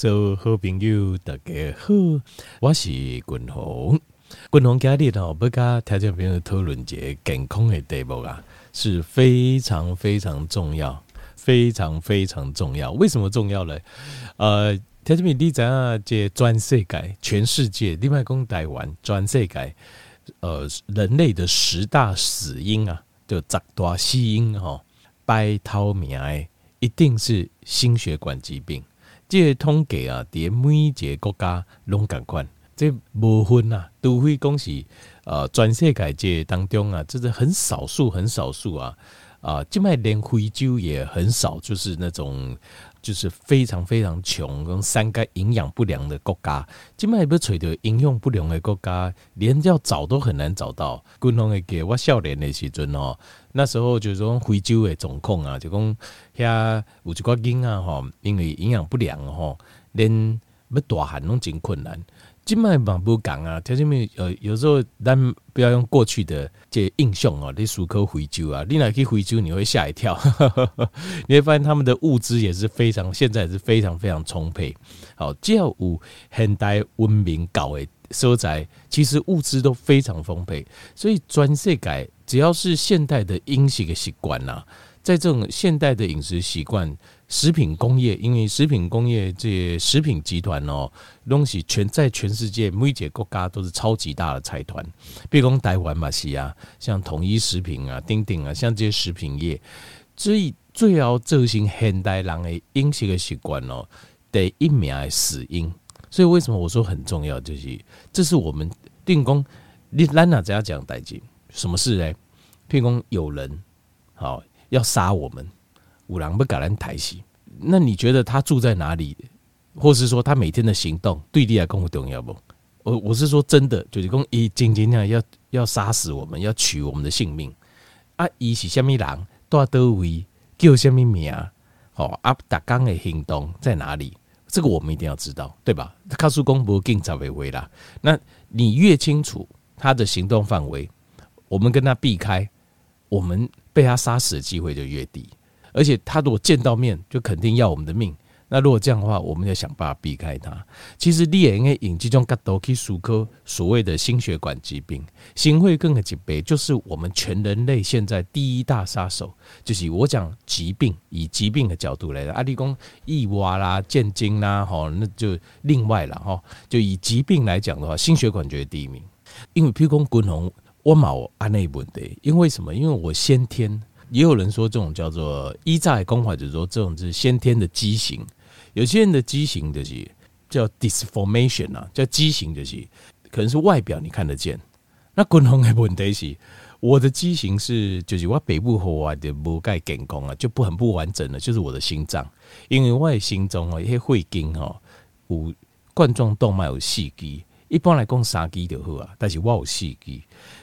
所有好朋友大家好，我是君鸿。君鸿今日哦，要跟听众朋友讨论一个健康的题目啊，是非常非常重要，非常非常重要。为什么重要呢？呃，听众朋友，你知啊，这全世界，全世界，另外讲台湾，全世界，呃，人类的十大死因啊，就十大死因哈，排头名的一定是心血管疾病。这个统计啊，在每一个国家拢共款，这无分啊，除非讲是呃全世界这当中啊，这是很少数很少数啊啊，这卖连非洲也很少，就是那种就是非常非常穷跟三个营养不良的国家，这卖不找到营养不良的国家，连要找都很难找到。共同的给我少年的时阵哦。那时候就是说非洲的总控啊，就讲遐有一寡囡啊吼，因为营养不良吼，连要大汉拢真困难。今麦嘛不讲啊，条件面呃，有时候咱不要用过去的这印象哦，你苏科非洲啊，你来去非洲你会吓一跳，你会发现他们的物资也是非常，现在也是非常非常充沛。好，只要有现代文明搞诶。所在其实物资都非常丰沛，所以全世界只要是现代的饮食的习惯呐，在这种现代的饮食习惯，食品工业，因为食品工业这些食品集团哦，东西全在全世界每一个国家都是超级大的财团，比如讲台湾嘛是啊，像统一食品啊、丁丁啊，像这些食品业，所以最要造成现代人的饮食的习惯哦，第一名的死因。所以为什么我说很重要？就是这是我们定工，你兰娜怎样讲代金？什么事呢？定功有人好要杀我们，五郎不敢来抬起。那你觉得他住在哪里？或是说他每天的行动对你来讲重要不？我我是说真的，就是讲一今天要要杀死我们，要取我们的性命啊！伊是虾米人？多多位叫虾米名？好啊！达刚的行动在哪里？这个我们一定要知道，对吧？他诉公不更早为为啦。那你越清楚他的行动范围，我们跟他避开，我们被他杀死的机会就越低。而且他如果见到面，就肯定要我们的命。那如果这样的话，我们要想办法避开它。其实你也应该引这种角度去思考所谓的心血管疾病、心血管疾病，就是我们全人类现在第一大杀手。就是我讲疾病，以疾病的角度来的，阿里公意外啦、见经啦，吼，那就另外了哈。就以疾病来讲的话，心血管绝对第一名。因为譬如说滚红，我冇安内问题，因为什么？因为我先天，也有人说这种叫做一在公法，就是说这种是先天的畸形。有些人的畸形就是叫 disformation 啊，叫畸形就是可能是外表你看得见。那共同的问题是，我的畸形是就是我北部和我的无钙健康啊，就不很不完整了，就是我的心脏，因为我的心脏哦，一些会经哦，有冠状动脉有四支，一般来讲三肌就好啊，但是我有四支。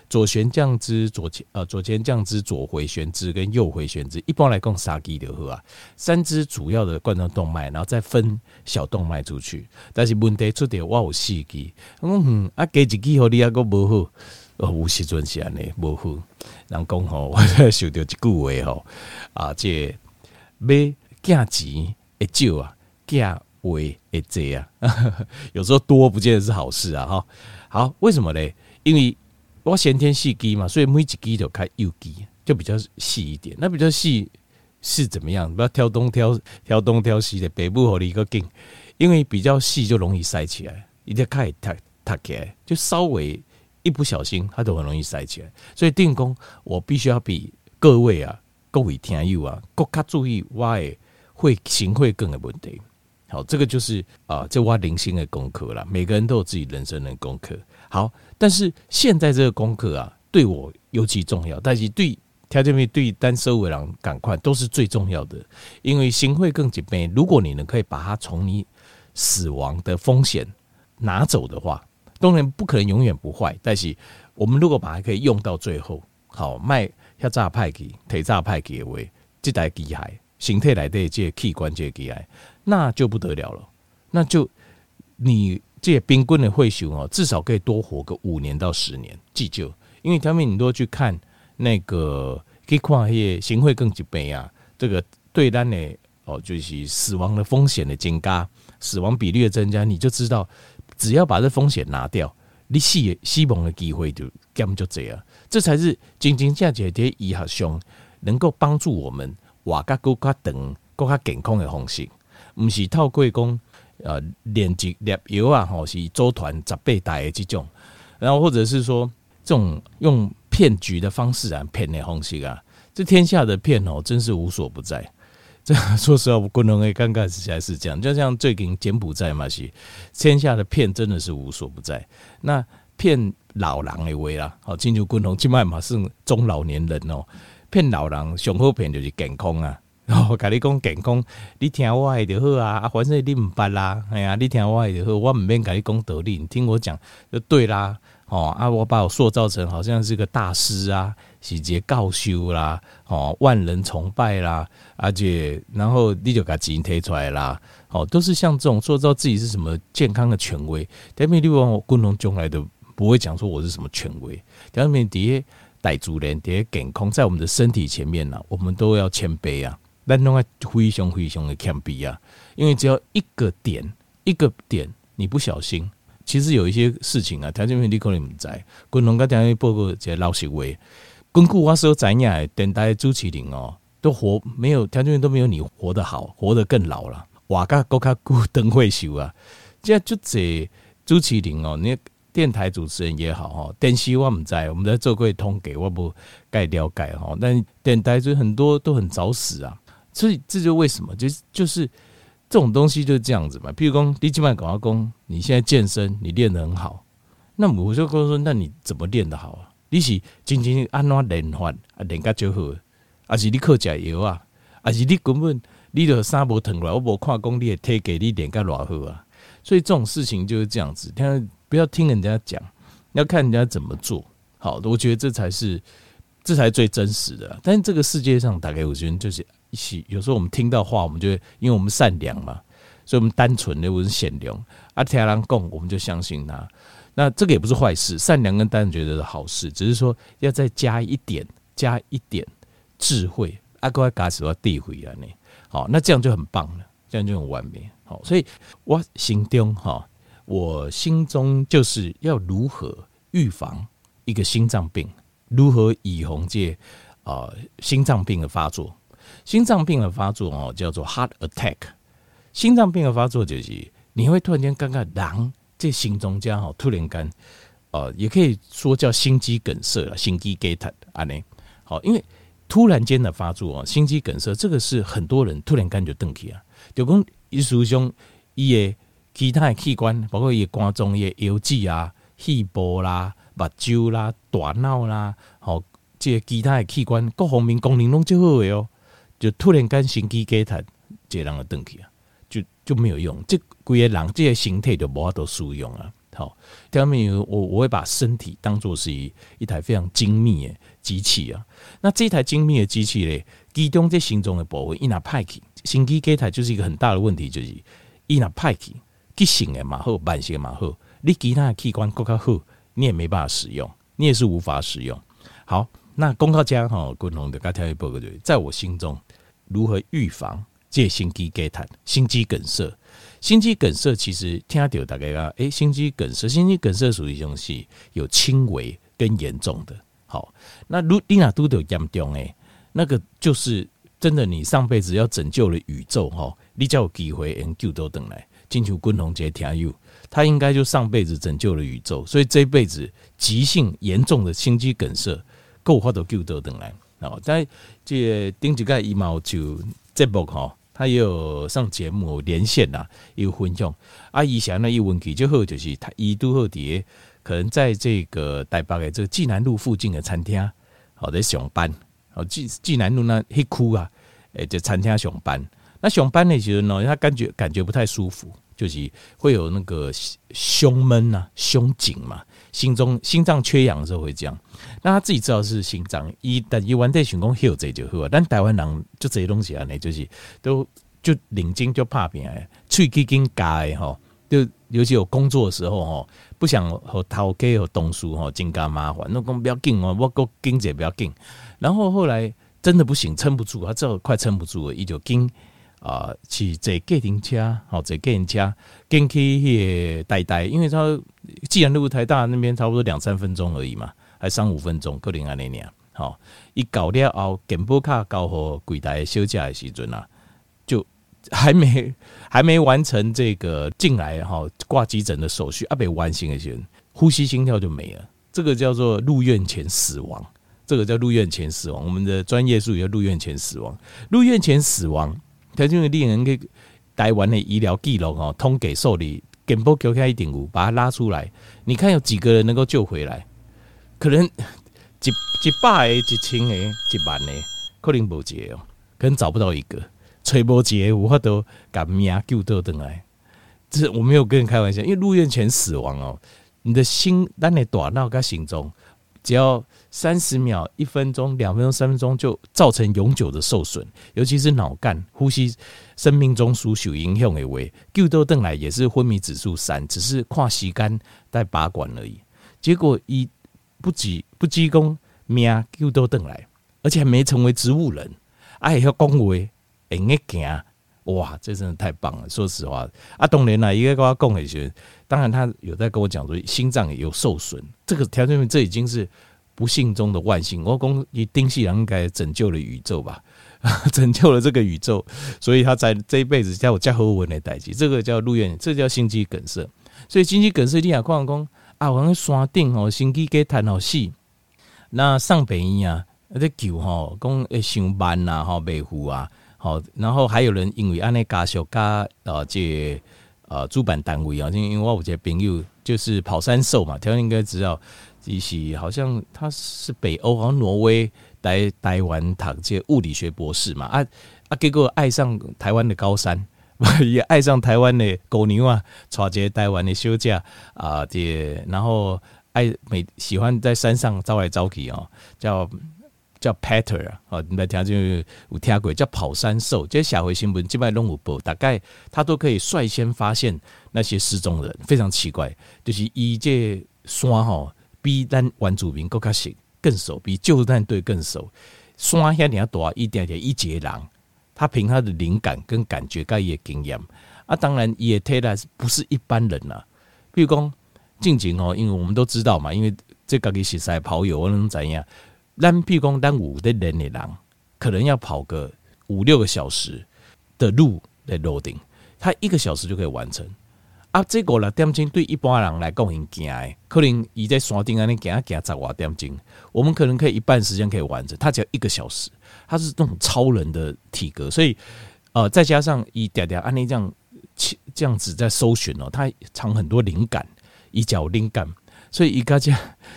左旋降支、左前呃左前降支、左回旋支跟右回旋支，一般来讲三支就好啊。三支主要的冠状动脉，然后再分小动脉出去。但是问题出在我有四支，嗯啊，加一支好你还阁无好，哦，有时阵是安尼无好。人讲吼，我 想到一句话吼，啊，这要惊钱会少啊，价位会济啊。有时候多不见得是好事啊，哈。好，为什么呢？因为我先天细肌嘛，所以每一肌都开右肌，就比较细一点。那比较细是怎么样？不要挑东挑挑东挑西的，北部和你一个劲，因为比较细就容易塞起来，一定开它它起来，就稍微一不小心，它就很容易塞起来。所以定功，我必须要比各位啊，各位听友啊，更加注意我的会行会更的问题。好，这个就是啊，这挖零星的功课了。每个人都有自己人生的功课。好，但是现在这个功课啊，对我尤其重要，但是对条件面对单收尾郎赶快都是最重要的，因为心会更紧绷。如果你能可以把它从你死亡的风险拿走的话，当然不可能永远不坏。但是我们如果把它可以用到最后，好卖要炸派给腿炸派给为这台机械形态来的这器官这机械，那就不得了了，那就你。这冰棍的会熊哦，至少可以多活个五年到十年，急救。因为他们你都去看那个，可以看些行会更疾病啊，这个对单的哦，就是死亡的风险的增加死亡比率的增加，你就知道，只要把这风险拿掉，你死死亡的机会就根本就这样。这才是真真正正的医学上能够帮助我们活个更加长、更加健康的方式，不是透过讲呃炼剂炼药啊，吼是组团十八代的这种，然后或者是说这种用骗局的方式啊骗的方式啊，这天下的骗哦真是无所不在。这说实话，我个人也刚开始才是这样，就像最近柬埔寨嘛是天下的骗真的是无所不在。那骗老人的话啦，好，进入共同起码嘛是中老年人哦。骗老人上好骗就是健康啊，然后跟你讲健康，你听我的就好啊。啊，反正你唔捌啦，哎呀，你听我的就好，我唔免甲你讲道理，你听我讲就对啦。哦啊，我把我塑造成好像是个大师啊，喜结高修啦，哦，万人崇拜啦，而且然后你就把钱摕出来啦，哦，都是像这种塑造自己是什么健康的权威，但是你往我共同中来的。不会讲说我是什么权威，第二面底下带主人底下健康，在我们的身体前面呢，我们都要谦卑啊，但弄个非常非常的谦卑啊，因为只要一个点一个点你不小心，其实有一些事情啊，条件面你可能不在，共同跟条件报告这老实话，根据我所知呀，电台主持人哦，都活没有条件面都没有你活得好，活得更老了，哇嘎高卡古灯会修啊，这就这主持人哦，你。电台主持人也好哈，电视我们在，我们在做过通给我不该了解哈。但电台就很多都很早死啊，所以这就为什么，就是就是这种东西就是这样子嘛。譬如说，你今晚搞阿公，你现在健身，你练得很好，那我就跟说，那你怎么练得好啊？你是真正按怎练法啊，练个就好，还是你靠食药啊？还是你根本你的衫无脱来，我无看讲你的体格你练个偌好啊？所以这种事情就是这样子，听。不要听人家讲，要看人家怎么做。好，我觉得这才是，这才最真实的。但是这个世界上，大概我觉得就是一起。有时候我们听到话，我们就会因为我们善良嘛，所以我们单纯的，我们善良。啊，听人讲，我们就相信他。那这个也不是坏事，善良跟单纯觉得是好事，只是说要再加一点，加一点智慧。阿哥阿嘎什么地回啊？你好，那这样就很棒了，这样就很完美。好，所以我心中哈。我心中就是要如何预防一个心脏病，如何以红这啊心脏病的发作。心脏病的发作哦，叫做 heart attack。心脏病的发作就是你会突然间感觉人这心中这样哈，突然间呃，也可以说叫心肌梗塞了，心肌梗塞啊呢。好，因为突然间的发作啊，心肌梗塞这个是很多人突然间就断气啊，就讲意思上伊个。其他的器官，包括伊肝脏、伊腰子啊、肺部啦、目睭啦、大脑啦，好，这个其他的器官各方面功能拢就好的哦，就突然间心肌梗塞，这人就断去啊，就就没有用，这规个人这个身体就无法度使用啊。好，第二面我我会把身体当作是一台非常精密的机器啊。那这台精密的机器咧，其中这心脏的部位，伊若歹去，心肌梗塞就是一个很大的问题，就是伊若歹去。急性的嘛好，慢性的嘛好，你其他的器官更加好，你也没办法使用，你也是无法使用。好，那公告家哈，共同的刚才一报告对，在我心中如何预防这心肌梗塞、心肌梗塞？心肌梗塞其实听到大概啊，诶，心肌梗塞，心肌梗塞属于一种是有轻微跟严重的。好，那如你那都有严重诶，那个就是真的，你上辈子要拯救了宇宙哈，你才有机会能救到等来。金球共同节听友，他应该就上辈子拯救了宇宙，所以这辈子急性严重的心肌梗塞够花都救得等来。哦，在这顶几个羽毛球节目哈，他也有上节目连线呐，有分享。啊，以前呢，一问题就好，就是他一度后底可能在这个台北的这个济南路附近的餐厅，好在上班。哦，济济南路那黑窟啊，诶，这餐厅上班。那上班那些人呢，他感觉感觉不太舒服，就是会有那个胸闷啊、胸紧嘛，心中心脏缺氧的时候会这样。那他自己知道是心脏，一但一完在想讲休这就好，但台湾人就这些东西啊，呢就是都就领巾就怕病哎，喙齿紧夹的哈，就尤其有工作的时候吼，不想和头家和同事吼增加麻烦，那讲不要紧哦，我个经济不要紧。然后后来真的不行，撑不住，他知道快撑不住了，伊就紧。啊，去坐计程车，好坐计程车，跟去迄个呆呆，因为他既然路台大那边差不多两三分钟而已嘛，还三五分钟，可能安尼尔，好，一搞了后，健保卡交互柜台小姐的时阵啊，就还没 还没完成这个进来哈挂急诊的手续，啊，被完成的时候，呼吸心跳就没了，这个叫做入院前死亡，这个叫入院前死亡，我们的专业术语叫入院前死亡，入院前死亡。他因为令人给台湾的医疗记录哦，通给受理，健保给开一点五，把他拉出来，你看有几个人能够救回来？可能 一一百个、一千个、一万个，可能无一个哦，可能找不到一个，吹波节无法都把命救到回来。这是我没有跟人开玩笑，因为入院前死亡哦，你的心，咱的大脑跟心中，只要。三十秒、一分钟、两分钟、三分钟就造成永久的受损，尤其是脑干、呼吸、生命中枢受影响的话，救到邓来也是昏迷指数三，只是跨时间在拔管而已。结果一不急不急功命救到邓来，而且还没成为植物人，哎要恭维，会个行，哇，这真的太棒了！说实话，啊，当然啦，一个跟我讲一些，当然他有在跟我讲说心脏也有受损，这个条件这已经是。不幸中的万幸，我讲以丁细郎应该拯救了宇宙吧，拯救了这个宇宙，所以他在这一辈子叫我加和文的代志，这个叫入院，这、叫心肌梗塞。所以心肌梗塞你也看讲啊，我山顶哦，心肌给瘫好死，那上北医啊，在救吼，讲会上班呐，吼，维护啊，好，然后还有人因为安尼家属加呃这呃主办单位啊，因为我有一个朋友就是跑山兽嘛，条应该知道。一起好像他是北欧，好像挪威来台湾读这物理学博士嘛啊啊，结果爱上台湾的高山，也爱上台湾的狗牛啊，带这台湾的休假啊，这然后爱每喜欢在山上招来招去哦，叫叫 Peter 啊，哦，你来听就有听过叫跑山兽，这社会新闻基本上拢有报，大概他都可以率先发现那些失踪人，非常奇怪，就是以这山吼。比咱原住民更加熟，更熟，比救难队更熟。山下你要多一点点一截人，他凭他的灵感跟感觉，伊也经验啊，当然也推来不是一般人呐、啊。比如讲，近景哦，因为我们都知道嘛，因为这个给实在跑友，我能怎样？咱比如讲，咱五的人的人，可能要跑个五六个小时的路来楼顶，他一个小时就可以完成。啊，这个了点钟对一般人来讲很惊诶，可能伊在山顶安尼行行十外点钟，我们可能可以一半时间可以完成，他只要一个小时，他是那种超人的体格，所以呃，再加上伊点点安尼这样这样子在搜寻哦，他藏很多灵感，伊叫灵感，所以伊家这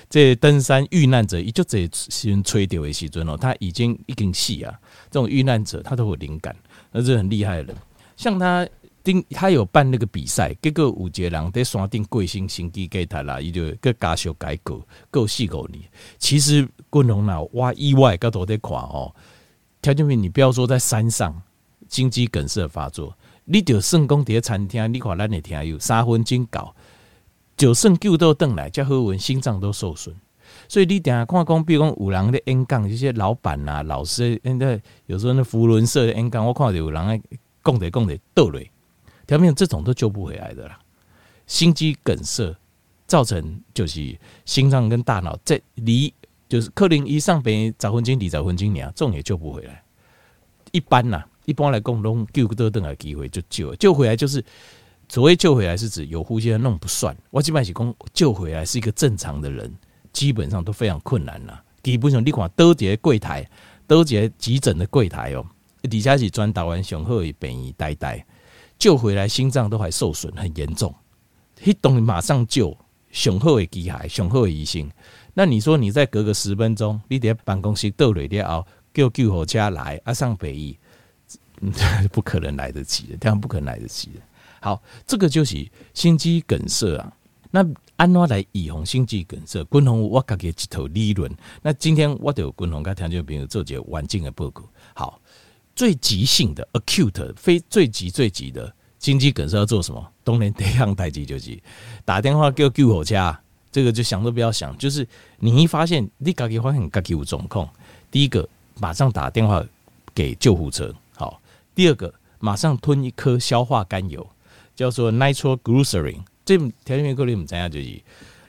这登山遇难者，伊就这先吹掉的时阵哦，他已经已经死啊，这种遇难者他都有灵感，那是很厉害的人，像他。丁他有办那个比赛，结果有一个人在山顶贵姓心肌给他啦，伊就个家属改过够细够你。其实滚龙啦，哇意外个都在看哦。条件品，你不要说在山上心肌梗塞发作，你就算讲伫餐厅，你看咱的听有三分钟搞，就算救到邓来，加和文心脏都受损。所以你等下看讲，比如讲有人的 N 杠，这些老板呐、老师，现在有时候那福伦社的 N 杠，我看到有人在讲的讲的倒嘞。条面这种都救不回来的啦，心肌梗塞造成就是心脏跟大脑在离就是克林一上边找分经理找分经理啊，这种也救不回来。一般呐，一般来讲拢救得等个机会就救救回来，就是所谓救回来是指有呼吸的那种不算。我基本上讲救回来是一个正常的人，基本上都非常困难了。基本上你看多节柜台，多节急诊的柜台哦，底下是专打完雄厚的病医呆呆。救回来，心脏都还受损，很严重。一动马上救，雄厚的机械，雄厚的医生。那你说，你再隔个十分钟，你在办公室倒了了后，叫救护车来，啊上北医，不可能来得及的，这样不可能来得及的。好，这个就是心肌梗塞啊。那安怎来预防心肌梗塞？军宏我给一套理论。那今天我就军宏跟听众朋友做一个完整的报告。好。最急性的 acute 非最急最急的心肌梗塞要做什么？当然第一样代志就是打电话叫救护车，这个就想都不要想。就是你一发现你家己发现家己有状况，第一个马上打电话给救护车。好，第二个马上吞一颗消化甘油，叫做 nitroglycerin。这条件面够你们怎样就是，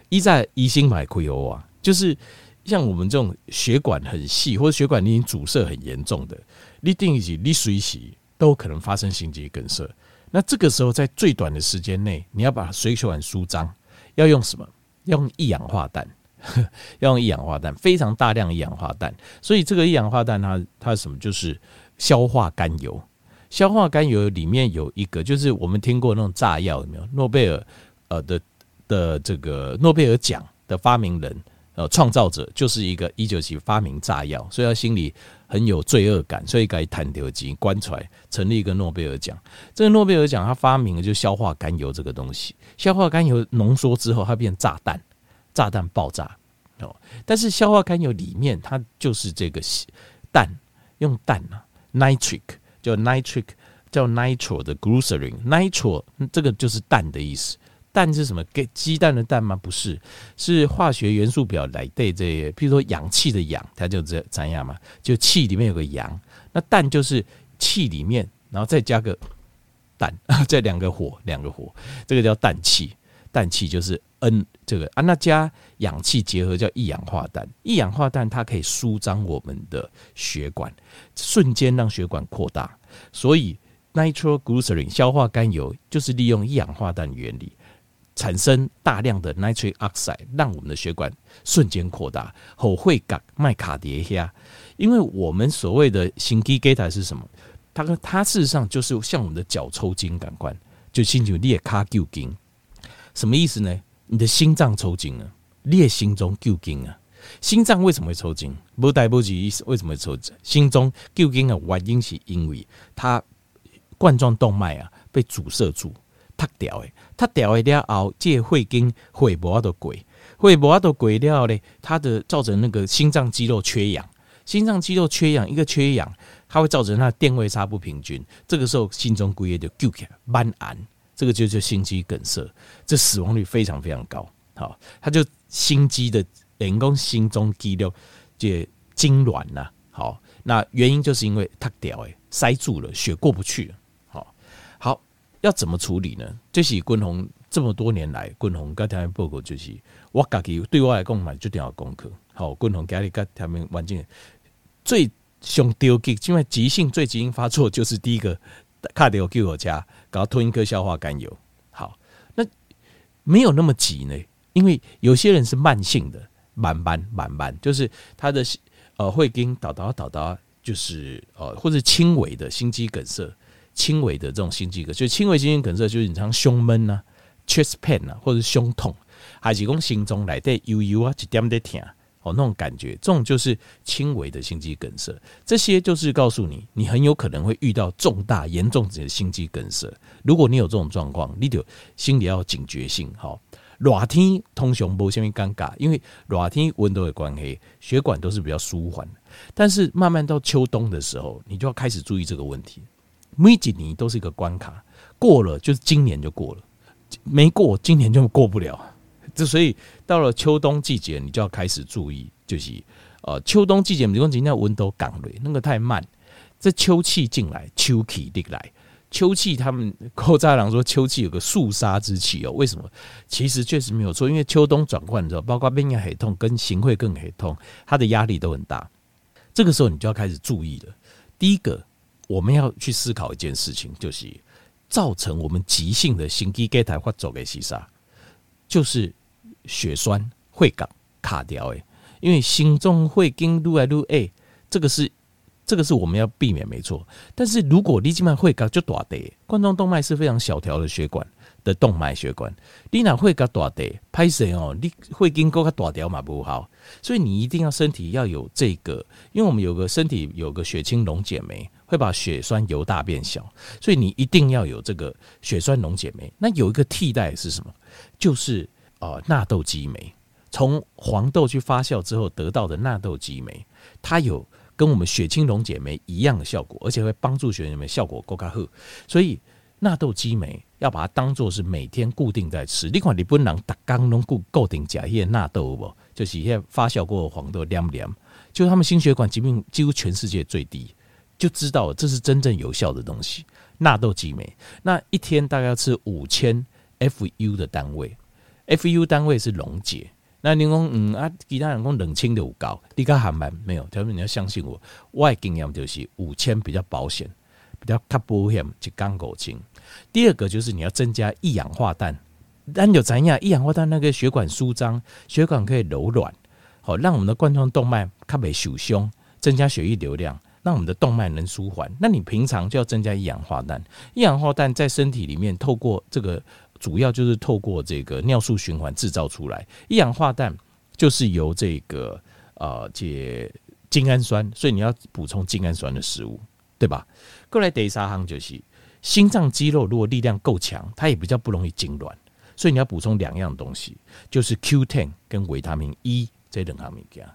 一在一心买亏油啊，就是像我们这种血管很细或者血管已经阻塞很严重的，你定义你水洗都可能发生心肌梗塞。那这个时候在最短的时间内，你要把水血管舒张，要用什么？要用一氧化氮，要用一氧化氮，非常大量一氧化氮。所以这个一氧化氮它它是什么？就是消化甘油。消化甘油里面有一个，就是我们听过那种炸药有没有？诺贝尔呃的的这个诺贝尔奖的发明人呃创造者，就是一个一九七发明炸药，所以他心里很有罪恶感，所以改弹条机关出来，成立一个诺贝尔奖。这个诺贝尔奖他发明的就是消化甘油这个东西，消化甘油浓缩之后它变炸弹，炸弹爆炸哦。但是消化甘油里面它就是这个氮，用氮啊，nitric。叫 nitric，叫 nitro 的 glycerin，nitro 这个就是氮的意思。氮是什么？给鸡蛋的蛋吗？不是，是化学元素表来对这些，譬如说氧气的氧，它就这怎样嘛？就气里面有个氧，那氮就是气里面，然后再加个氮，这两个火，两个火，这个叫氮气。氮气就是 N 这个啊，那加氧气结合叫一氧化氮。一氧化氮它可以舒张我们的血管，瞬间让血管扩大。所以 nitroglycerin 消化甘油就是利用一氧化氮原理，产生大量的 nitric oxide，让我们的血管瞬间扩大。后会感麦卡碟下，因为我们所谓的心肌给它是什么？它跟它事实上就是像我们的脚抽筋感官，就心就裂卡旧筋。什么意思呢？你的心脏抽筋了，裂心中揪筋啊！心脏为什么会抽筋？不带不及，为什么会抽筋？心中揪筋的原因是因为它冠状动脉啊被阻塞住，塌掉诶，塌掉诶了后，这会经血无法度过，血无法度过了呢，它的造成那个心脏肌肉缺氧，心脏肌肉缺氧，一个缺氧，它会造成它的电位差不平均，这个时候心中规个就救起来，慢按。这个就叫心肌梗塞，这死亡率非常非常高。好，他就心肌的人工心中肌肉就痉挛呐。好，那原因就是因为它掉诶塞住了，血过不去。好，好，要怎么处理呢？这是军宏这么多年来，军宏跟他们报告就是我自己对我来讲嘛，最重要功课。好，军宏家里跟他们环境最凶丢给，因为急性最急性发作就是第一个。卡掉救我家，搞吞一颗消化甘油。好，那没有那么急呢，因为有些人是慢性的，慢慢慢慢，就是他的呃会跟导导导导，就是呃或者轻微的心肌梗塞，轻微的这种心肌梗，就轻微心肌梗塞就是你像胸闷呐、啊、chest pain 啊，或者胸痛，还是讲心中来的悠悠啊，一点点疼。哦，那种感觉，这种就是轻微的心肌梗塞。这些就是告诉你，你很有可能会遇到重大、严重的心肌梗塞。如果你有这种状况，你就心里要警觉性。好，热天通常不会尴尬，因为热天温度的关系，血管都是比较舒缓。但是慢慢到秋冬的时候，你就要开始注意这个问题。每几年都是一个关卡，过了就是今年就过了，没过今年就过不了。这所以到了秋冬季节，你就要开始注意，就是呃秋冬季节，比如说今天温度降瑞，那个太慢，这秋气进来，秋气进来，秋气他们古早人说秋气有个肃杀之气哦，为什么？其实确实没有错，因为秋冬转换的时候，包括免疫系统跟行会更很痛，它的压力都很大。这个时候你就要开始注意了。第一个，我们要去思考一件事情，就是造成我们急性的心肌梗塞发作的是啥？就是。血栓会卡卡掉诶，因为心中会经路来路诶，这个是这个是我们要避免没错。但是如果你今晚会卡就大的冠状动脉是非常小条的血管的动脉血管，你哪会卡大的拍谁哦？你会经过它大条嘛不好，所以你一定要身体要有这个，因为我们有个身体有个血清溶解酶，会把血栓由大变小，所以你一定要有这个血栓溶解酶。那有一个替代是什么？就是。哦，纳豆激酶从黄豆去发酵之后得到的纳豆激酶，它有跟我们血清溶解酶一样的效果，而且会帮助血清酶效果更加好。所以纳豆激酶要把它当做是每天固定在吃。你看你不能打刚弄固固定加一些纳豆不？就是一些发酵过的黄豆凉凉，就是他们心血管疾病几乎全世界最低，就知道这是真正有效的东西。纳豆激酶，那一天大概要吃五千 FU 的单位，FU 单位是溶解。那你讲嗯啊，其他人讲冷清的有高，你看还蛮没有。他说你要相信我，我的经验就是五千比较保险，比较较保险就刚够清。第二个就是你要增加一氧化氮，但有怎样？一氧化氮那个血管舒张，血管可以柔软，好让我们的冠状动脉较袂受伤，增加血液流量，让我们的动脉能舒缓。那你平常就要增加一氧化氮，一氧化氮在身体里面透过这个。主要就是透过这个尿素循环制造出来，一氧化氮就是由这个呃解精氨酸，所以你要补充精氨酸的食物，对吧？过来第三行就是心脏肌肉，如果力量够强，它也比较不容易痉挛，所以你要补充两样东西，就是 Q10 跟维他命 E 这两项物件。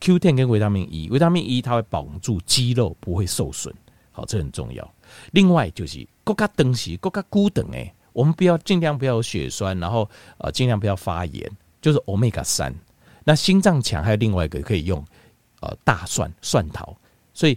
Q10 跟维他命 E，维他命 E 它会保住肌肉不会受损，好，这很重要。另外就是国家东西，国家孤等诶。我们不要尽量不要有血栓，然后呃尽量不要发炎，就是 Omega 三。那心脏强还有另外一个可以用呃大蒜蒜头，所以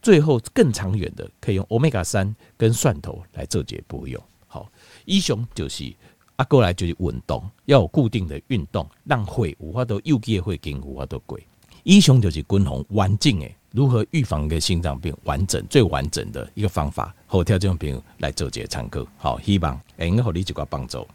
最后更长远的可以用 Omega 三跟蒜头来做解不用。好，一雄就是啊过来就是运动，要有固定的运动，让会五花都右肩会跟五花都贵。一雄就是均衡完整诶。如何预防一个心脏病完整最完整的一个方法，后跳这种朋友来做这个参考，好，希望能够给你一个帮助。